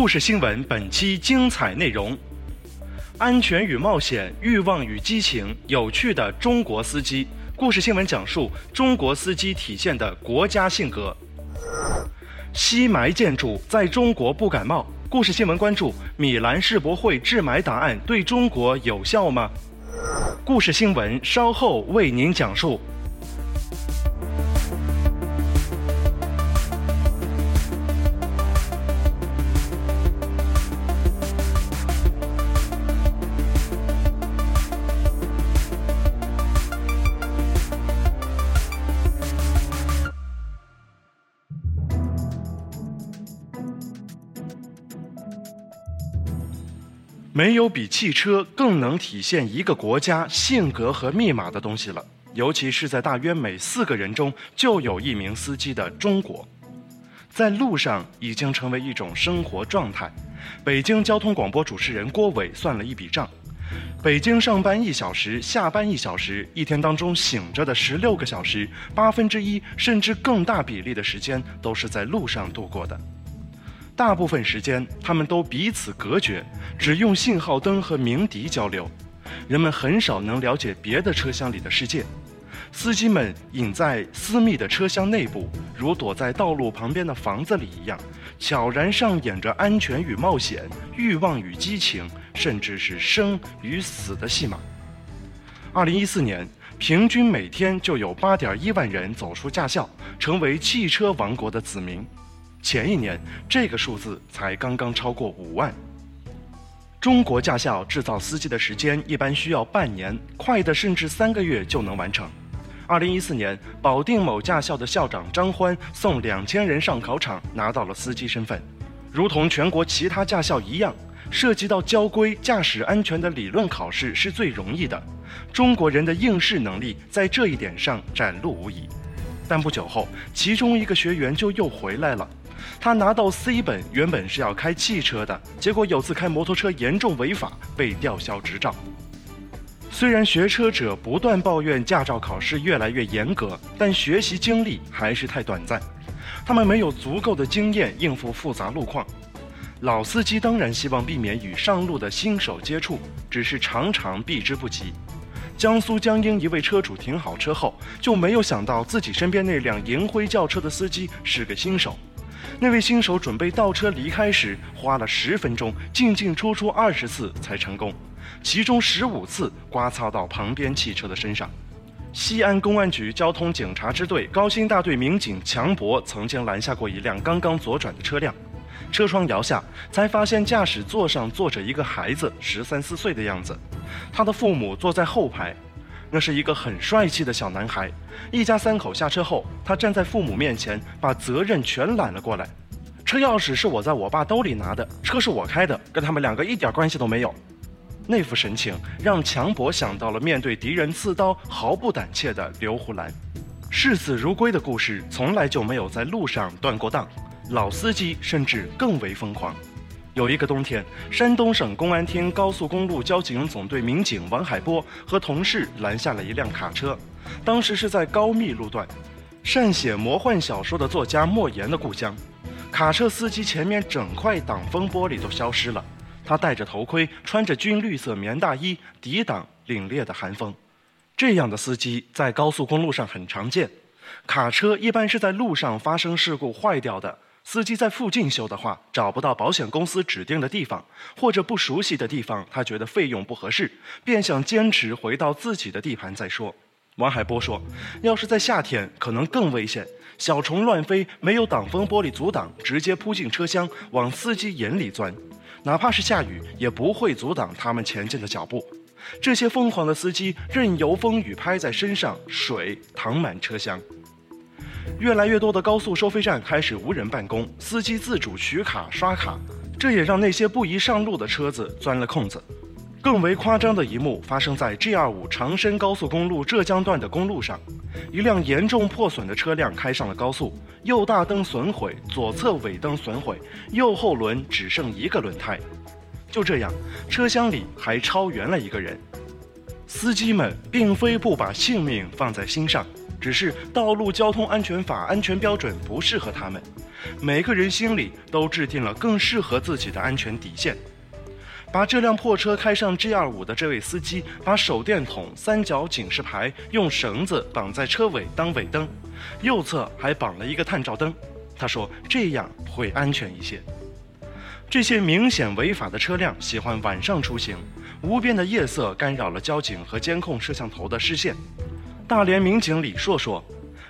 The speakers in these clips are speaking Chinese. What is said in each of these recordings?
故事新闻本期精彩内容：安全与冒险，欲望与激情，有趣的中国司机。故事新闻讲述中国司机体现的国家性格。西埋建筑在中国不感冒。故事新闻关注米兰世博会治霾答案对中国有效吗？故事新闻稍后为您讲述。没有比汽车更能体现一个国家性格和密码的东西了，尤其是在大约每四个人中就有一名司机的中国，在路上已经成为一种生活状态。北京交通广播主持人郭伟算了一笔账：北京上班一小时，下班一小时，一天当中醒着的十六个小时，八分之一甚至更大比例的时间都是在路上度过的。大部分时间，他们都彼此隔绝，只用信号灯和鸣笛交流。人们很少能了解别的车厢里的世界。司机们隐在私密的车厢内部，如躲在道路旁边的房子里一样，悄然上演着安全与冒险、欲望与激情，甚至是生与死的戏码。二零一四年，平均每天就有八点一万人走出驾校，成为汽车王国的子民。前一年，这个数字才刚刚超过五万。中国驾校制造司机的时间一般需要半年，快的甚至三个月就能完成。二零一四年，保定某驾校的校长张欢送两千人上考场，拿到了司机身份。如同全国其他驾校一样，涉及到交规、驾驶安全的理论考试是最容易的。中国人的应试能力在这一点上展露无遗。但不久后，其中一个学员就又回来了。他拿到 C 本，原本是要开汽车的，结果有次开摩托车严重违法，被吊销执照。虽然学车者不断抱怨驾照考试越来越严格，但学习经历还是太短暂，他们没有足够的经验应付复杂路况。老司机当然希望避免与上路的新手接触，只是常常避之不及。江苏江阴一位车主停好车后，就没有想到自己身边那辆银灰轿车的司机是个新手。那位新手准备倒车离开时，花了十分钟，进进出出二十次才成功，其中十五次刮擦到旁边汽车的身上。西安公安局交通警察支队高新大队民警强博曾经拦下过一辆刚刚左转的车辆，车窗摇下，才发现驾驶座上坐着一个孩子，十三四岁的样子，他的父母坐在后排。那是一个很帅气的小男孩，一家三口下车后，他站在父母面前，把责任全揽了过来。车钥匙是我在我爸兜里拿的，车是我开的，跟他们两个一点关系都没有。那副神情让强博想到了面对敌人刺刀毫不胆怯的刘胡兰。视死如归的故事从来就没有在路上断过档，老司机甚至更为疯狂。有一个冬天，山东省公安厅高速公路交警总队民警王海波和同事拦下了一辆卡车。当时是在高密路段，善写魔幻小说的作家莫言的故乡。卡车司机前面整块挡风玻璃都消失了，他戴着头盔，穿着军绿色棉大衣，抵挡凛冽的寒风。这样的司机在高速公路上很常见。卡车一般是在路上发生事故坏掉的。司机在附近修的话，找不到保险公司指定的地方，或者不熟悉的地方，他觉得费用不合适，便想坚持回到自己的地盘再说。王海波说：“要是在夏天，可能更危险，小虫乱飞，没有挡风玻璃阻挡，直接扑进车厢，往司机眼里钻；哪怕是下雨，也不会阻挡他们前进的脚步。这些疯狂的司机任由风雨拍在身上，水淌满车厢。越来越多的高速收费站开始无人办公，司机自主取卡刷卡，这也让那些不宜上路的车子钻了空子。更为夸张的一幕发生在 G25 长深高速公路浙江段的公路上，一辆严重破损的车辆开上了高速，右大灯损毁，左侧尾灯损毁，右后轮只剩一个轮胎。就这样，车厢里还超员了一个人。司机们并非不把性命放在心上。只是道路交通安全法安全标准不适合他们，每个人心里都制定了更适合自己的安全底线。把这辆破车开上 G25 的这位司机，把手电筒、三角警示牌用绳子绑在车尾当尾灯，右侧还绑了一个探照灯。他说这样会安全一些。这些明显违法的车辆喜欢晚上出行，无边的夜色干扰了交警和监控摄像头的视线。大连民警李硕说：“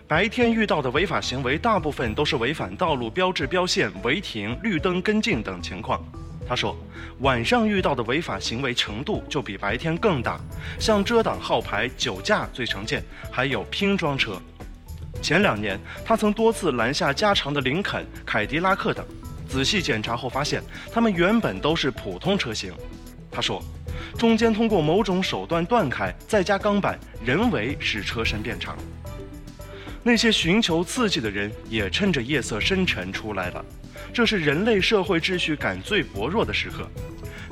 白天遇到的违法行为，大部分都是违反道路标志标线、违停、绿灯跟进等情况。”他说：“晚上遇到的违法行为程度就比白天更大，像遮挡号牌、酒驾最常见，还有拼装车。前两年，他曾多次拦下加长的林肯、凯迪拉克等，仔细检查后发现，他们原本都是普通车型。”他说。中间通过某种手段断开，再加钢板，人为使车身变长。那些寻求刺激的人也趁着夜色深沉出来了。这是人类社会秩序感最薄弱的时刻。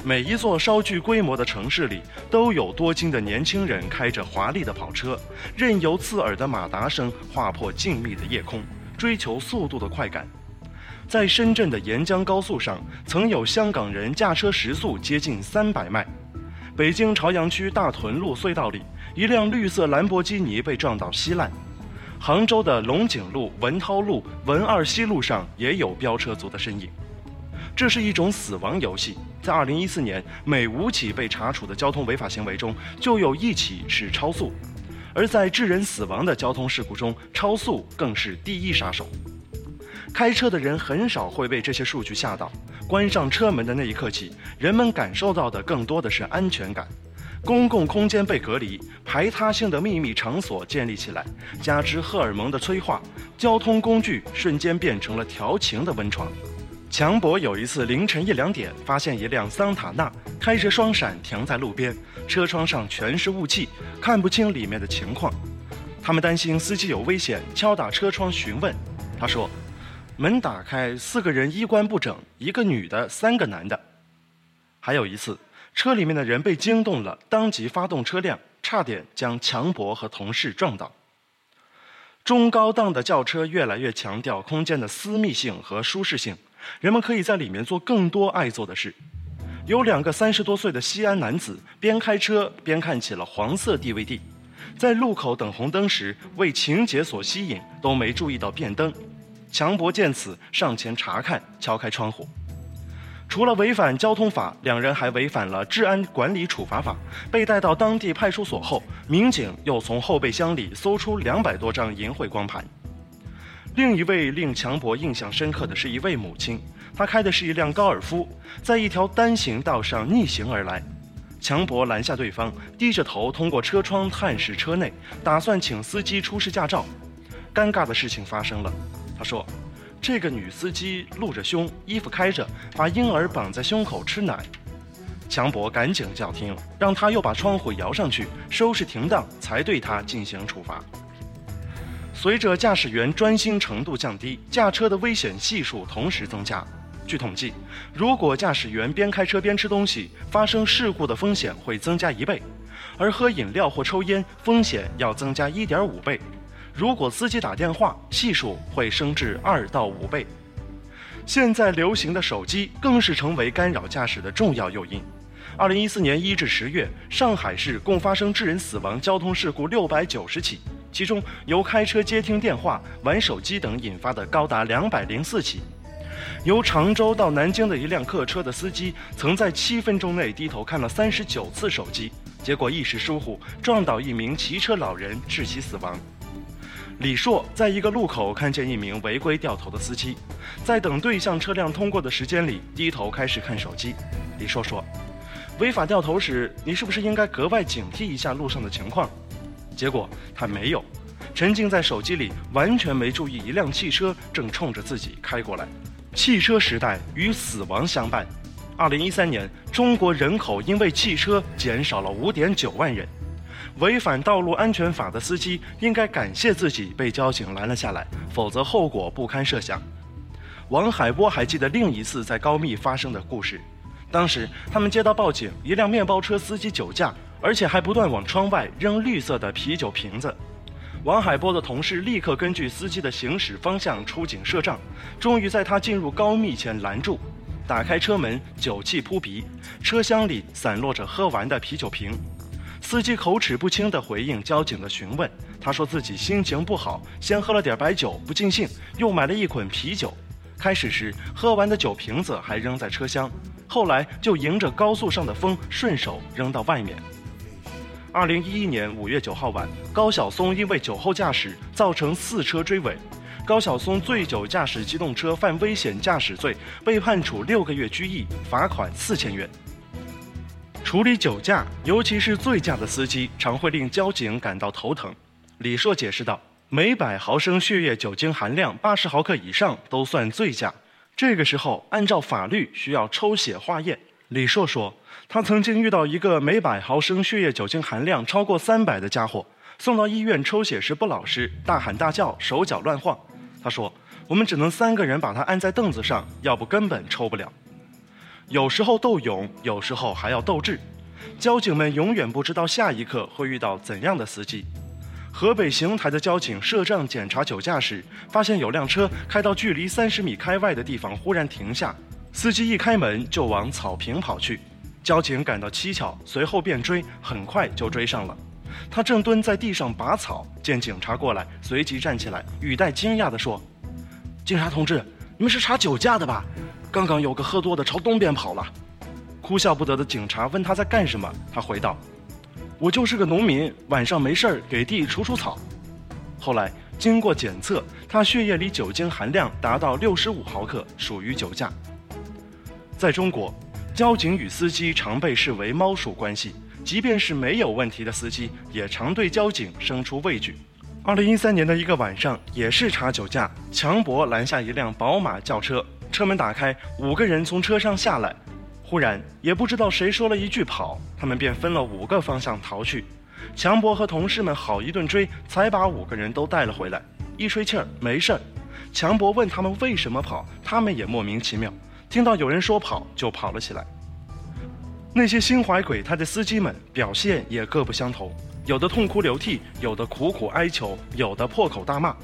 每一座稍具规模的城市里，都有多金的年轻人开着华丽的跑车，任由刺耳的马达声划破静谧的夜空，追求速度的快感。在深圳的沿江高速上，曾有香港人驾车时速接近三百迈。北京朝阳区大屯路隧道里，一辆绿色兰博基尼被撞到稀烂。杭州的龙井路、文涛路、文二西路上也有飙车族的身影。这是一种死亡游戏。在2014年，每五起被查处的交通违法行为中，就有一起是超速。而在致人死亡的交通事故中，超速更是第一杀手。开车的人很少会被这些数据吓到。关上车门的那一刻起，人们感受到的更多的是安全感。公共空间被隔离，排他性的秘密场所建立起来，加之荷尔蒙的催化，交通工具瞬间变成了调情的温床。强博有一次凌晨一两点，发现一辆桑塔纳开着双闪停在路边，车窗上全是雾气，看不清里面的情况。他们担心司机有危险，敲打车窗询问。他说。门打开，四个人衣冠不整，一个女的，三个男的。还有一次，车里面的人被惊动了，当即发动车辆，差点将强博和同事撞倒。中高档的轿车越来越强调空间的私密性和舒适性，人们可以在里面做更多爱做的事。有两个三十多岁的西安男子边开车边看起了黄色 DVD，在路口等红灯时为情节所吸引，都没注意到变灯。强博见此上前查看，敲开窗户。除了违反交通法，两人还违反了治安管理处罚法。被带到当地派出所后，民警又从后备箱里搜出两百多张淫秽光盘。另一位令强博印象深刻的是一位母亲，她开的是一辆高尔夫，在一条单行道上逆行而来。强博拦下对方，低着头通过车窗探视车内，打算请司机出示驾照。尴尬的事情发生了。他说：“这个女司机露着胸，衣服开着，把婴儿绑在胸口吃奶。”强博赶紧叫停，让他又把窗户摇上去，收拾停当，才对他进行处罚。随着驾驶员专心程度降低，驾车的危险系数同时增加。据统计，如果驾驶员边开车边吃东西，发生事故的风险会增加一倍；而喝饮料或抽烟，风险要增加一点五倍。如果司机打电话，系数会升至二到五倍。现在流行的手机更是成为干扰驾驶的重要诱因。二零一四年一至十月，上海市共发生致人死亡交通事故六百九十起，其中由开车接听电话、玩手机等引发的高达两百零四起。由常州到南京的一辆客车的司机，曾在七分钟内低头看了三十九次手机，结果一时疏忽撞倒一名骑车老人，致其死亡。李硕在一个路口看见一名违规掉头的司机，在等对向车辆通过的时间里，低头开始看手机。李硕说：“违法掉头时，你是不是应该格外警惕一下路上的情况？结果他没有，沉浸在手机里，完全没注意一辆汽车正冲着自己开过来。汽车时代与死亡相伴。二零一三年，中国人口因为汽车减少了五点九万人。违反道路安全法的司机应该感谢自己被交警拦了下来，否则后果不堪设想。王海波还记得另一次在高密发生的故事，当时他们接到报警，一辆面包车司机酒驾，而且还不断往窗外扔绿色的啤酒瓶子。王海波的同事立刻根据司机的行驶方向出警设障，终于在他进入高密前拦住，打开车门，酒气扑鼻，车厢里散落着喝完的啤酒瓶。司机口齿不清地回应交警的询问，他说自己心情不好，先喝了点白酒不尽兴，又买了一捆啤酒。开始时喝完的酒瓶子还扔在车厢，后来就迎着高速上的风顺手扔到外面。二零一一年五月九号晚，高晓松因为酒后驾驶造成四车追尾，高晓松醉酒驾驶机动车犯危险驾驶罪，被判处六个月拘役，罚款四千元。处理酒驾，尤其是醉驾的司机，常会令交警感到头疼。李硕解释道：“每百毫升血液酒精含量八十毫克以上都算醉驾，这个时候按照法律需要抽血化验。”李硕说：“他曾经遇到一个每百毫升血液酒精含量超过三百的家伙，送到医院抽血时不老实，大喊大叫，手脚乱晃。他说：‘我们只能三个人把他按在凳子上，要不根本抽不了。’”有时候斗勇，有时候还要斗智。交警们永远不知道下一刻会遇到怎样的司机。河北邢台的交警摄障检查酒驾时，发现有辆车开到距离三十米开外的地方，忽然停下，司机一开门就往草坪跑去。交警感到蹊跷，随后便追，很快就追上了。他正蹲在地上拔草，见警察过来，随即站起来，语带惊讶地说：“警察同志，你们是查酒驾的吧？”刚刚有个喝多的朝东边跑了，哭笑不得的警察问他在干什么，他回道：“我就是个农民，晚上没事儿给地除除草。”后来经过检测，他血液里酒精含量达到六十五毫克，属于酒驾。在中国，交警与司机常被视为猫鼠关系，即便是没有问题的司机，也常对交警生出畏惧。二零一三年的一个晚上，也是查酒驾，强博拦下一辆宝马轿车。车门打开，五个人从车上下来。忽然，也不知道谁说了一句“跑”，他们便分了五个方向逃去。强博和同事们好一顿追，才把五个人都带了回来。一吹气儿，没事儿。强博问他们为什么跑，他们也莫名其妙。听到有人说跑，就跑了起来。那些心怀鬼胎的司机们表现也各不相同，有的痛哭流涕，有的苦苦哀求，有的破口大骂。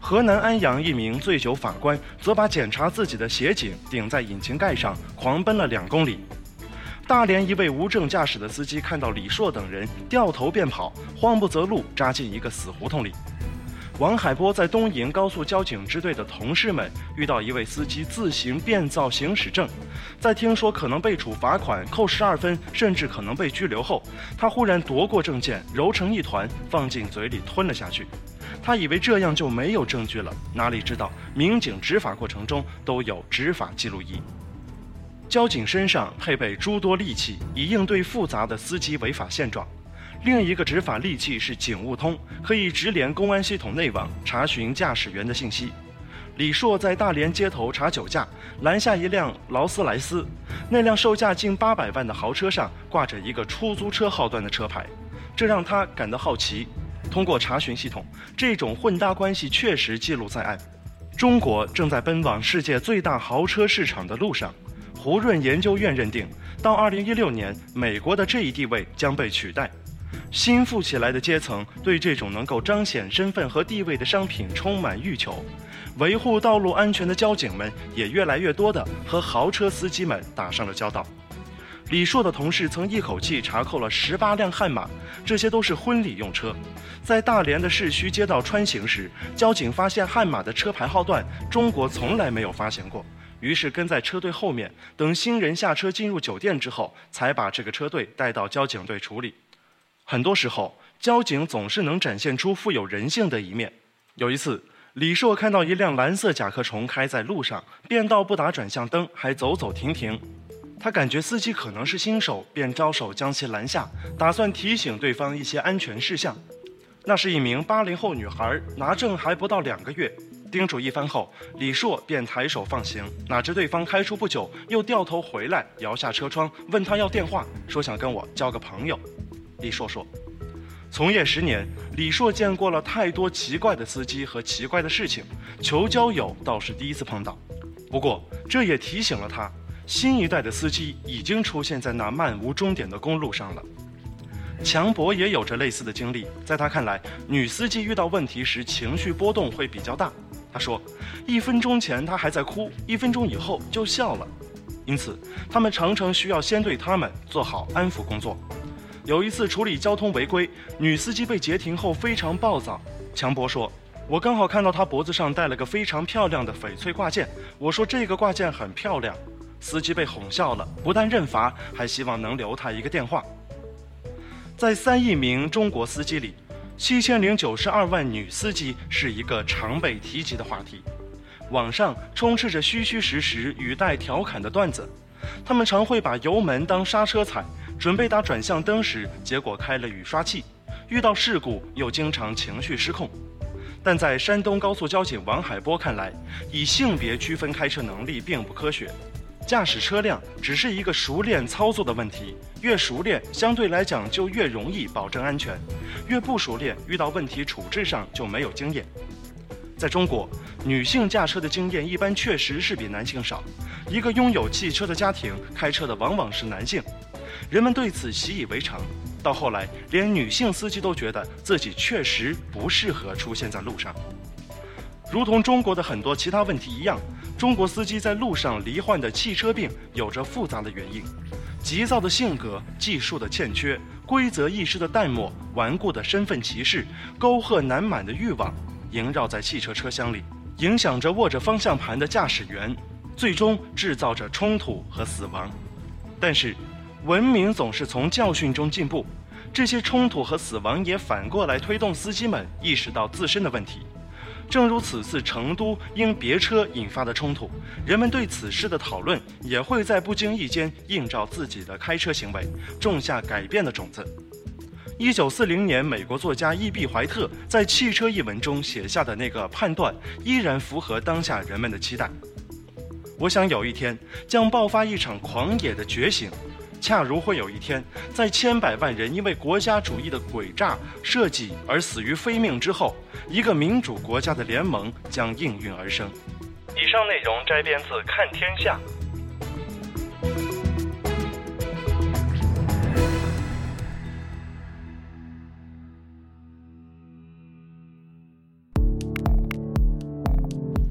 河南安阳一名醉酒法官则把检查自己的协警顶在引擎盖上，狂奔了两公里。大连一位无证驾驶的司机看到李硕等人掉头便跑，慌不择路，扎进一个死胡同里。王海波在东营高速交警支队的同事们遇到一位司机自行变造行驶证，在听说可能被处罚款、扣十二分，甚至可能被拘留后，他忽然夺过证件，揉成一团，放进嘴里吞了下去。他以为这样就没有证据了，哪里知道民警执法过程中都有执法记录仪。交警身上配备诸多利器，以应对复杂的司机违法现状。另一个执法利器是警务通，可以直连公安系统内网，查询驾驶员的信息。李硕在大连街头查酒驾，拦下一辆劳斯莱斯，那辆售价近八百万的豪车上挂着一个出租车号段的车牌，这让他感到好奇。通过查询系统，这种混搭关系确实记录在案。中国正在奔往世界最大豪车市场的路上。胡润研究院认定，到2016年，美国的这一地位将被取代。新富起来的阶层对这种能够彰显身份和地位的商品充满欲求。维护道路安全的交警们也越来越多地和豪车司机们打上了交道。李硕的同事曾一口气查扣了十八辆悍马，这些都是婚礼用车。在大连的市区街道穿行时，交警发现悍马的车牌号段中国从来没有发现过，于是跟在车队后面，等新人下车进入酒店之后，才把这个车队带到交警队处理。很多时候，交警总是能展现出富有人性的一面。有一次，李硕看到一辆蓝色甲壳虫开在路上，变道不打转向灯，还走走停停。他感觉司机可能是新手，便招手将其拦下，打算提醒对方一些安全事项。那是一名八零后女孩，拿证还不到两个月。叮嘱一番后，李硕便抬手放行。哪知对方开出不久，又掉头回来，摇下车窗问他要电话，说想跟我交个朋友。李硕说：“从业十年，李硕见过了太多奇怪的司机和奇怪的事情，求交友倒是第一次碰到。不过这也提醒了他，新一代的司机已经出现在那漫无终点的公路上了。”强博也有着类似的经历，在他看来，女司机遇到问题时情绪波动会比较大。他说，一分钟前他还在哭，一分钟以后就笑了，因此他们常常需要先对他们做好安抚工作。有一次处理交通违规，女司机被截停后非常暴躁。强博说：“我刚好看到她脖子上戴了个非常漂亮的翡翠挂件，我说这个挂件很漂亮。”司机被哄笑了，不但认罚，还希望能留他一个电话。在三亿名中国司机里，七千零九十二万女司机是一个常被提及的话题。网上充斥着虚虚实实、语带调侃的段子，他们常会把油门当刹车踩，准备打转向灯时，结果开了雨刷器；遇到事故又经常情绪失控。但在山东高速交警王海波看来，以性别区分开车能力并不科学。驾驶车辆只是一个熟练操作的问题，越熟练相对来讲就越容易保证安全，越不熟练遇到问题处置上就没有经验。在中国，女性驾车的经验一般确实是比男性少。一个拥有汽车的家庭，开车的往往是男性，人们对此习以为常。到后来，连女性司机都觉得自己确实不适合出现在路上。如同中国的很多其他问题一样，中国司机在路上罹患的汽车病有着复杂的原因：急躁的性格、技术的欠缺、规则意识的。淡漠、顽固的身份歧视、沟壑难满的。欲望，萦绕在汽车车厢里，影响着握着方向盘的。驾驶员，最终制造着冲突和死亡。但是，文明总是从教训中进步，这些冲突和死亡也反过来推动司机们意识到自身的。问题。正如此次成都因别车引发的冲突，人们对此事的讨论也会在不经意间映照自己的开车行为，种下改变的种子。一九四零年，美国作家伊碧怀特在《汽车》一文中写下的那个判断，依然符合当下人们的期待。我想有一天将爆发一场狂野的觉醒。恰如会有一天，在千百万人因为国家主义的诡诈设计而死于非命之后，一个民主国家的联盟将应运而生。以上内容摘编自《看天下》。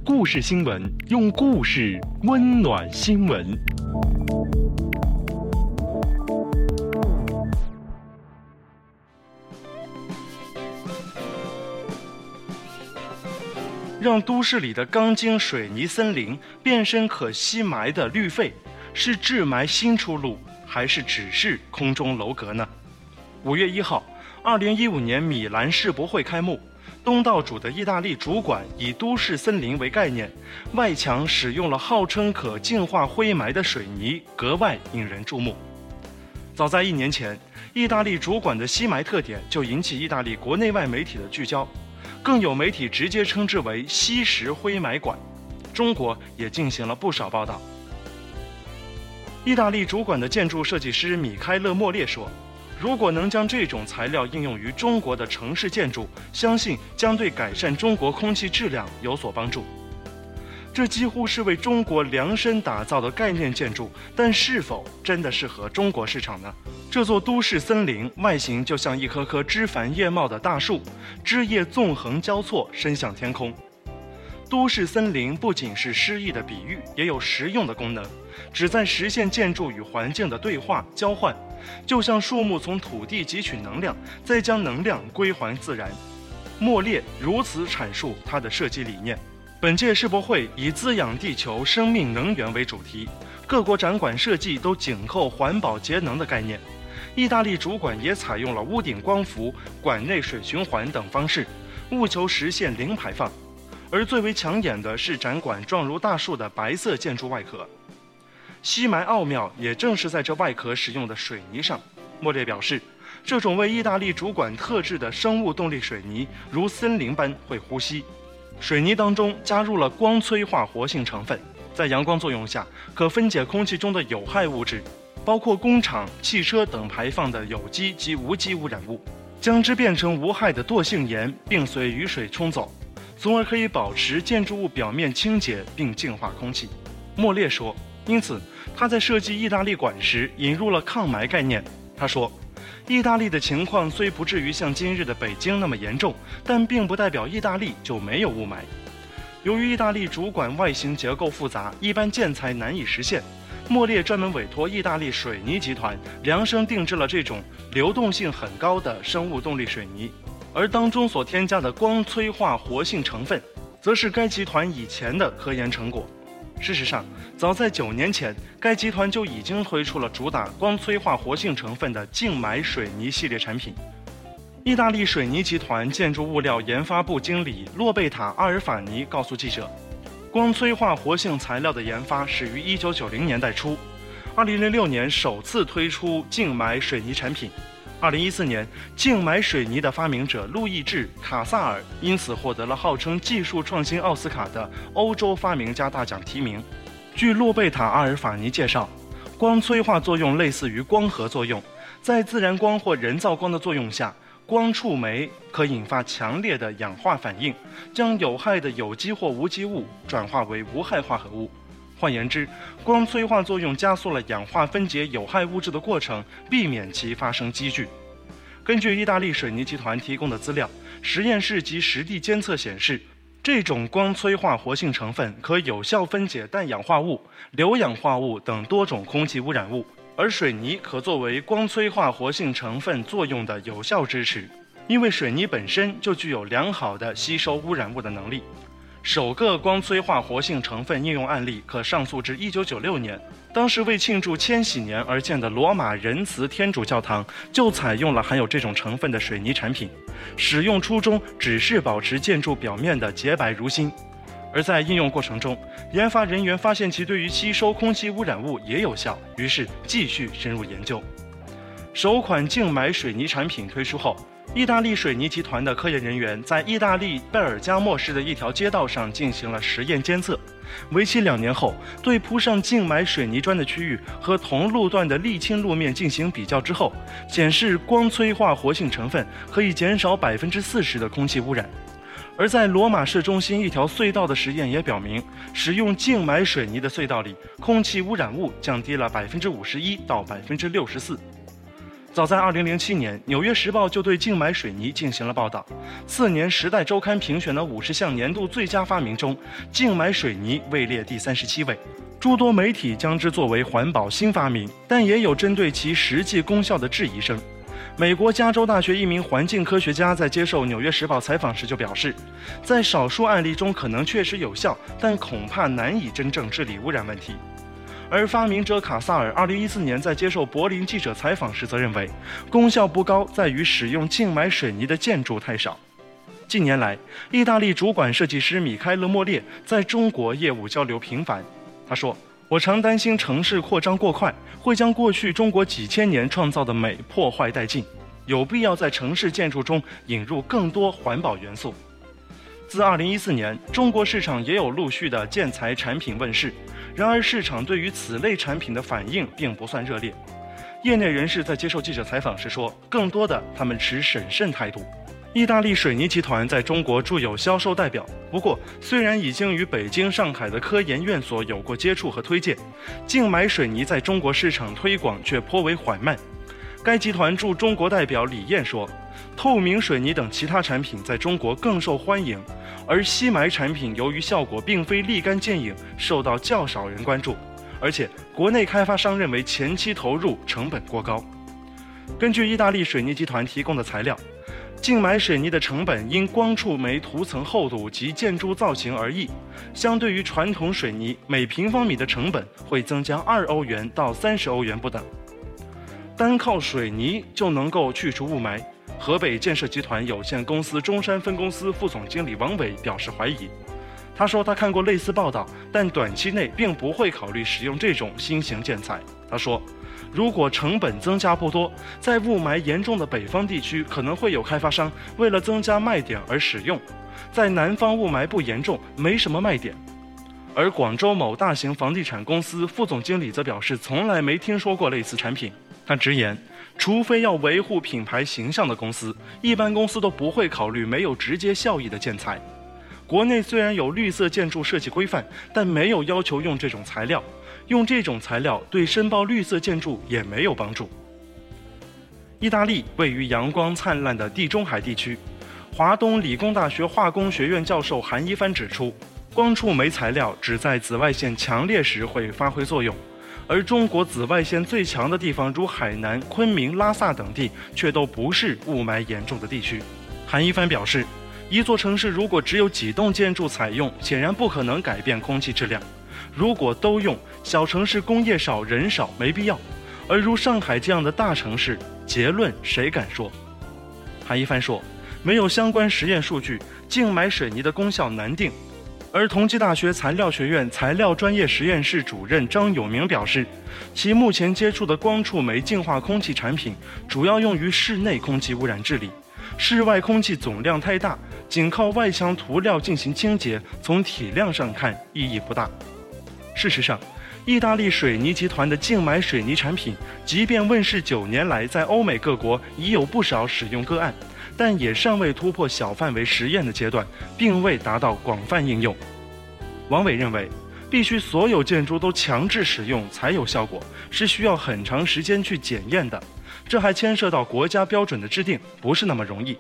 故事新闻，用故事温暖新闻。让都市里的钢筋水泥森林变身可吸霾的绿肺，是治霾新出路，还是只是空中楼阁呢？五月一号，二零一五年米兰世博会开幕，东道主的意大利主管以都市森林为概念，外墙使用了号称可净化灰霾的水泥，格外引人注目。早在一年前，意大利主管的吸霾特点就引起意大利国内外媒体的聚焦。更有媒体直接称之为“吸食灰霾馆”，中国也进行了不少报道。意大利主管的建筑设计师米开勒·莫列说：“如果能将这种材料应用于中国的城市建筑，相信将对改善中国空气质量有所帮助。”这几乎是为中国量身打造的概念建筑，但是否真的适合中国市场呢？这座都市森林外形就像一棵棵枝繁叶茂的大树，枝叶纵横交错，伸向天空。都市森林不仅是诗意的比喻，也有实用的功能，旨在实现建筑与环境的对话交换，就像树木从土地汲取能量，再将能量归还自然。莫列如此阐述他的设计理念。本届世博会以“滋养地球生命能源”为主题，各国展馆设计都紧扣环保节能的概念。意大利主管也采用了屋顶光伏、馆内水循环等方式，务求实现零排放。而最为抢眼的是展馆状如大树的白色建筑外壳。吸埋奥妙也正是在这外壳使用的水泥上。莫列表示，这种为意大利主管特制的生物动力水泥如森林般会呼吸。水泥当中加入了光催化活性成分，在阳光作用下可分解空气中的有害物质，包括工厂、汽车等排放的有机及无机污染物，将之变成无害的惰性盐，并随雨水冲走，从而可以保持建筑物表面清洁并净化空气。莫列说，因此他在设计意大利馆时引入了抗霾概念。他说。意大利的情况虽不至于像今日的北京那么严重，但并不代表意大利就没有雾霾。由于意大利主管外形结构复杂，一般建材难以实现，莫列专门委托意大利水泥集团量身定制了这种流动性很高的生物动力水泥，而当中所添加的光催化活性成分，则是该集团以前的科研成果。事实上，早在九年前，该集团就已经推出了主打光催化活性成分的净霾水泥系列产品。意大利水泥集团建筑物料研发部经理洛贝塔·阿尔法尼告诉记者：“光催化活性材料的研发始于1990年代初，2006年首次推出净霾水泥产品。”二零一四年，净买水泥的发明者路易治·卡萨尔因此获得了号称技术创新奥斯卡的欧洲发明家大奖提名。据洛贝塔·阿尔法尼介绍，光催化作用类似于光合作用，在自然光或人造光的作用下，光触媒可引发强烈的氧化反应，将有害的有机或无机物转化为无害化合物。换言之，光催化作用加速了氧化分解有害物质的过程，避免其发生积聚。根据意大利水泥集团提供的资料，实验室及实地监测显示，这种光催化活性成分可有效分解氮氧化物、硫氧化物等多种空气污染物，而水泥可作为光催化活性成分作用的有效支持，因为水泥本身就具有良好的吸收污染物的能力。首个光催化活性成分应用案例可上溯至1996年，当时为庆祝千禧年而建的罗马仁慈天主教堂就采用了含有这种成分的水泥产品，使用初衷只是保持建筑表面的洁白如新，而在应用过程中，研发人员发现其对于吸收空气污染物也有效，于是继续深入研究。首款净霾水泥产品推出后。意大利水泥集团的科研人员在意大利贝尔加莫市的一条街道上进行了实验监测，为期两年后，对铺上静埋水泥砖的区域和同路段的沥青路面进行比较之后，显示光催化活性成分可以减少百分之四十的空气污染。而在罗马市中心一条隧道的实验也表明，使用静埋水泥的隧道里，空气污染物降低了百分之五十一到百分之六十四。早在2007年，《纽约时报》就对静霾水泥进行了报道。次年，《时代周刊》评选的50项年度最佳发明中，静霾水泥位列第三十七位。诸多媒体将之作为环保新发明，但也有针对其实际功效的质疑声。美国加州大学一名环境科学家在接受《纽约时报》采访时就表示，在少数案例中可能确实有效，但恐怕难以真正治理污染问题。而发明者卡萨尔2014年在接受柏林记者采访时则认为，功效不高在于使用净埋水泥的建筑太少。近年来，意大利主管设计师米开勒莫列在中国业务交流频繁。他说：“我常担心城市扩张过快，会将过去中国几千年创造的美破坏殆尽，有必要在城市建筑中引入更多环保元素。”自2014年，中国市场也有陆续的建材产品问世。然而，市场对于此类产品的反应并不算热烈。业内人士在接受记者采访时说，更多的他们持审慎态度。意大利水泥集团在中国驻有销售代表，不过虽然已经与北京、上海的科研院所有过接触和推荐，净买水泥在中国市场推广却颇为缓慢。该集团驻中国代表李艳说：“透明水泥等其他产品在中国更受欢迎。”而吸霾产品由于效果并非立竿见影，受到较少人关注，而且国内开发商认为前期投入成本过高。根据意大利水泥集团提供的材料，净霾水泥的成本因光触媒涂层厚度及建筑造型而异，相对于传统水泥，每平方米的成本会增加二欧元到三十欧元不等。单靠水泥就能够去除雾霾？河北建设集团有限公司中山分公司副总经理王伟表示怀疑。他说他看过类似报道，但短期内并不会考虑使用这种新型建材。他说，如果成本增加不多，在雾霾严重的北方地区，可能会有开发商为了增加卖点而使用；在南方雾霾不严重，没什么卖点。而广州某大型房地产公司副总经理则表示，从来没听说过类似产品。他直言，除非要维护品牌形象的公司，一般公司都不会考虑没有直接效益的建材。国内虽然有绿色建筑设计规范，但没有要求用这种材料。用这种材料对申报绿色建筑也没有帮助。意大利位于阳光灿烂的地中海地区，华东理工大学化工学院教授韩一帆指出，光触媒材料只在紫外线强烈时会发挥作用，而中国紫外线最强的地方，如海南、昆明、拉萨等地，却都不是雾霾严重的地区。韩一帆表示。一座城市如果只有几栋建筑采用，显然不可能改变空气质量。如果都用，小城市工业少人少，没必要。而如上海这样的大城市，结论谁敢说？韩一帆说，没有相关实验数据，净买水泥的功效难定。而同济大学材料学院材料专业实验室主任张永明表示，其目前接触的光触媒净化空气产品，主要用于室内空气污染治理。室外空气总量太大，仅靠外墙涂料进行清洁，从体量上看意义不大。事实上，意大利水泥集团的净埋水泥产品，即便问世九年来，在欧美各国已有不少使用个案，但也尚未突破小范围实验的阶段，并未达到广泛应用。王伟认为，必须所有建筑都强制使用才有效果，是需要很长时间去检验的。这还牵涉到国家标准的制定，不是那么容易。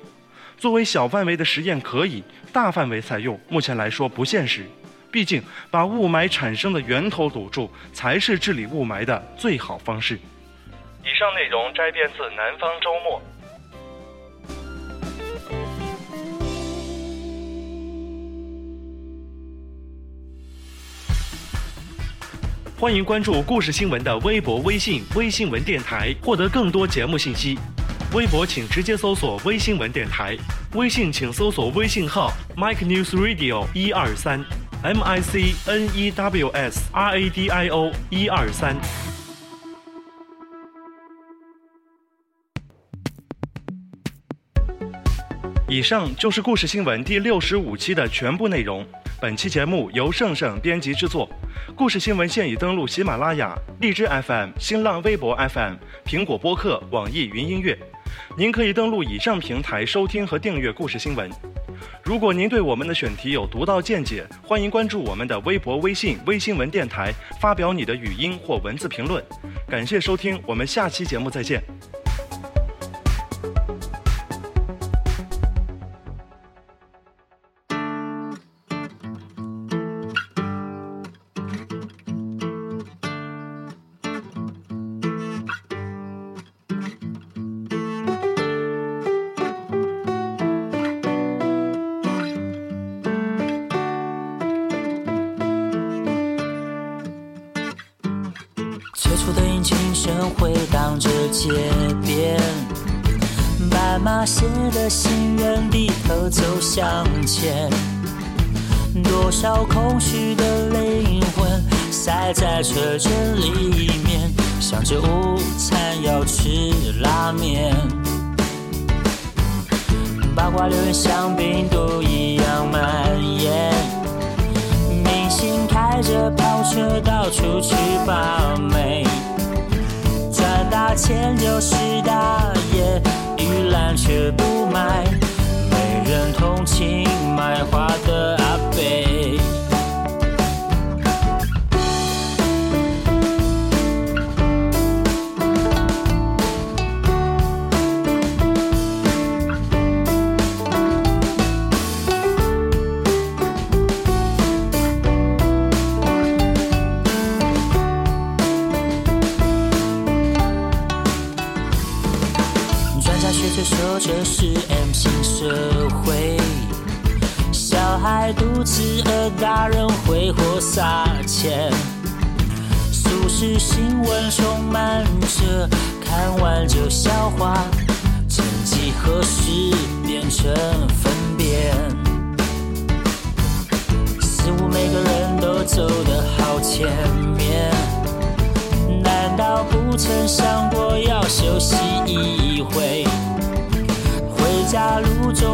作为小范围的实验可以，大范围采用，目前来说不现实。毕竟，把雾霾产生的源头堵住，才是治理雾霾的最好方式。以上内容摘编自《南方周末》。欢迎关注故事新闻的微博、微信、微新闻电台，获得更多节目信息。微博请直接搜索“微新闻电台”，微信请搜索微信号 “Mike News Radio 一二三 M I C N E W S R A D I O 一二三”。以上就是故事新闻第六十五期的全部内容。本期节目由盛盛编辑制作。故事新闻现已登录喜马拉雅、荔枝 FM、新浪微博 FM、苹果播客、网易云音乐。您可以登录以上平台收听和订阅故事新闻。如果您对我们的选题有独到见解，欢迎关注我们的微博、微信、微新闻电台，发表你的语音或文字评论。感谢收听，我们下期节目再见。马线的行人低头走向前，多少空虚的灵魂塞在车阵里面，想着午餐要吃拉面，八卦流言像病毒一样蔓延，明星开着跑车到处去把妹。赚大钱就是大爷，玉兰却不买，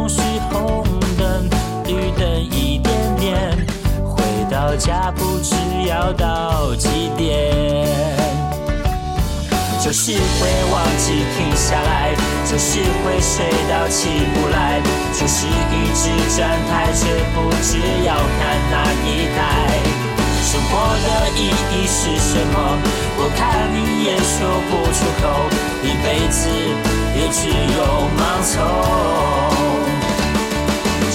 总是红灯绿灯一点点，回到家不知要到几点。就是会忘记停下来，就是会睡到起不来，就是一直站台却不知要看哪一台。生活的意义是什么？我看你也说不出口，一辈子也只有盲从。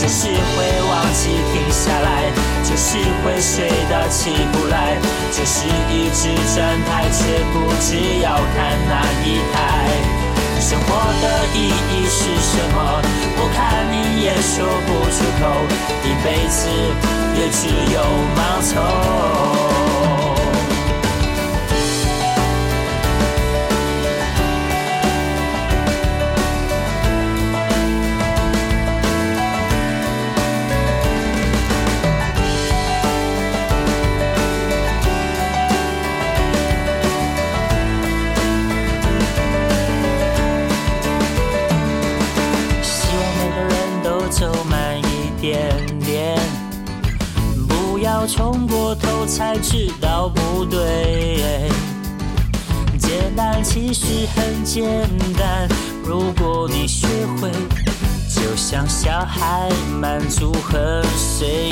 就是会忘记停下来，就是会睡到起不来，就是一直站台却不知要看哪一台。生活的意义是什么？我看你也说不出口，一辈子也只有盲从。简单，如果你学会，就像小孩满足和随。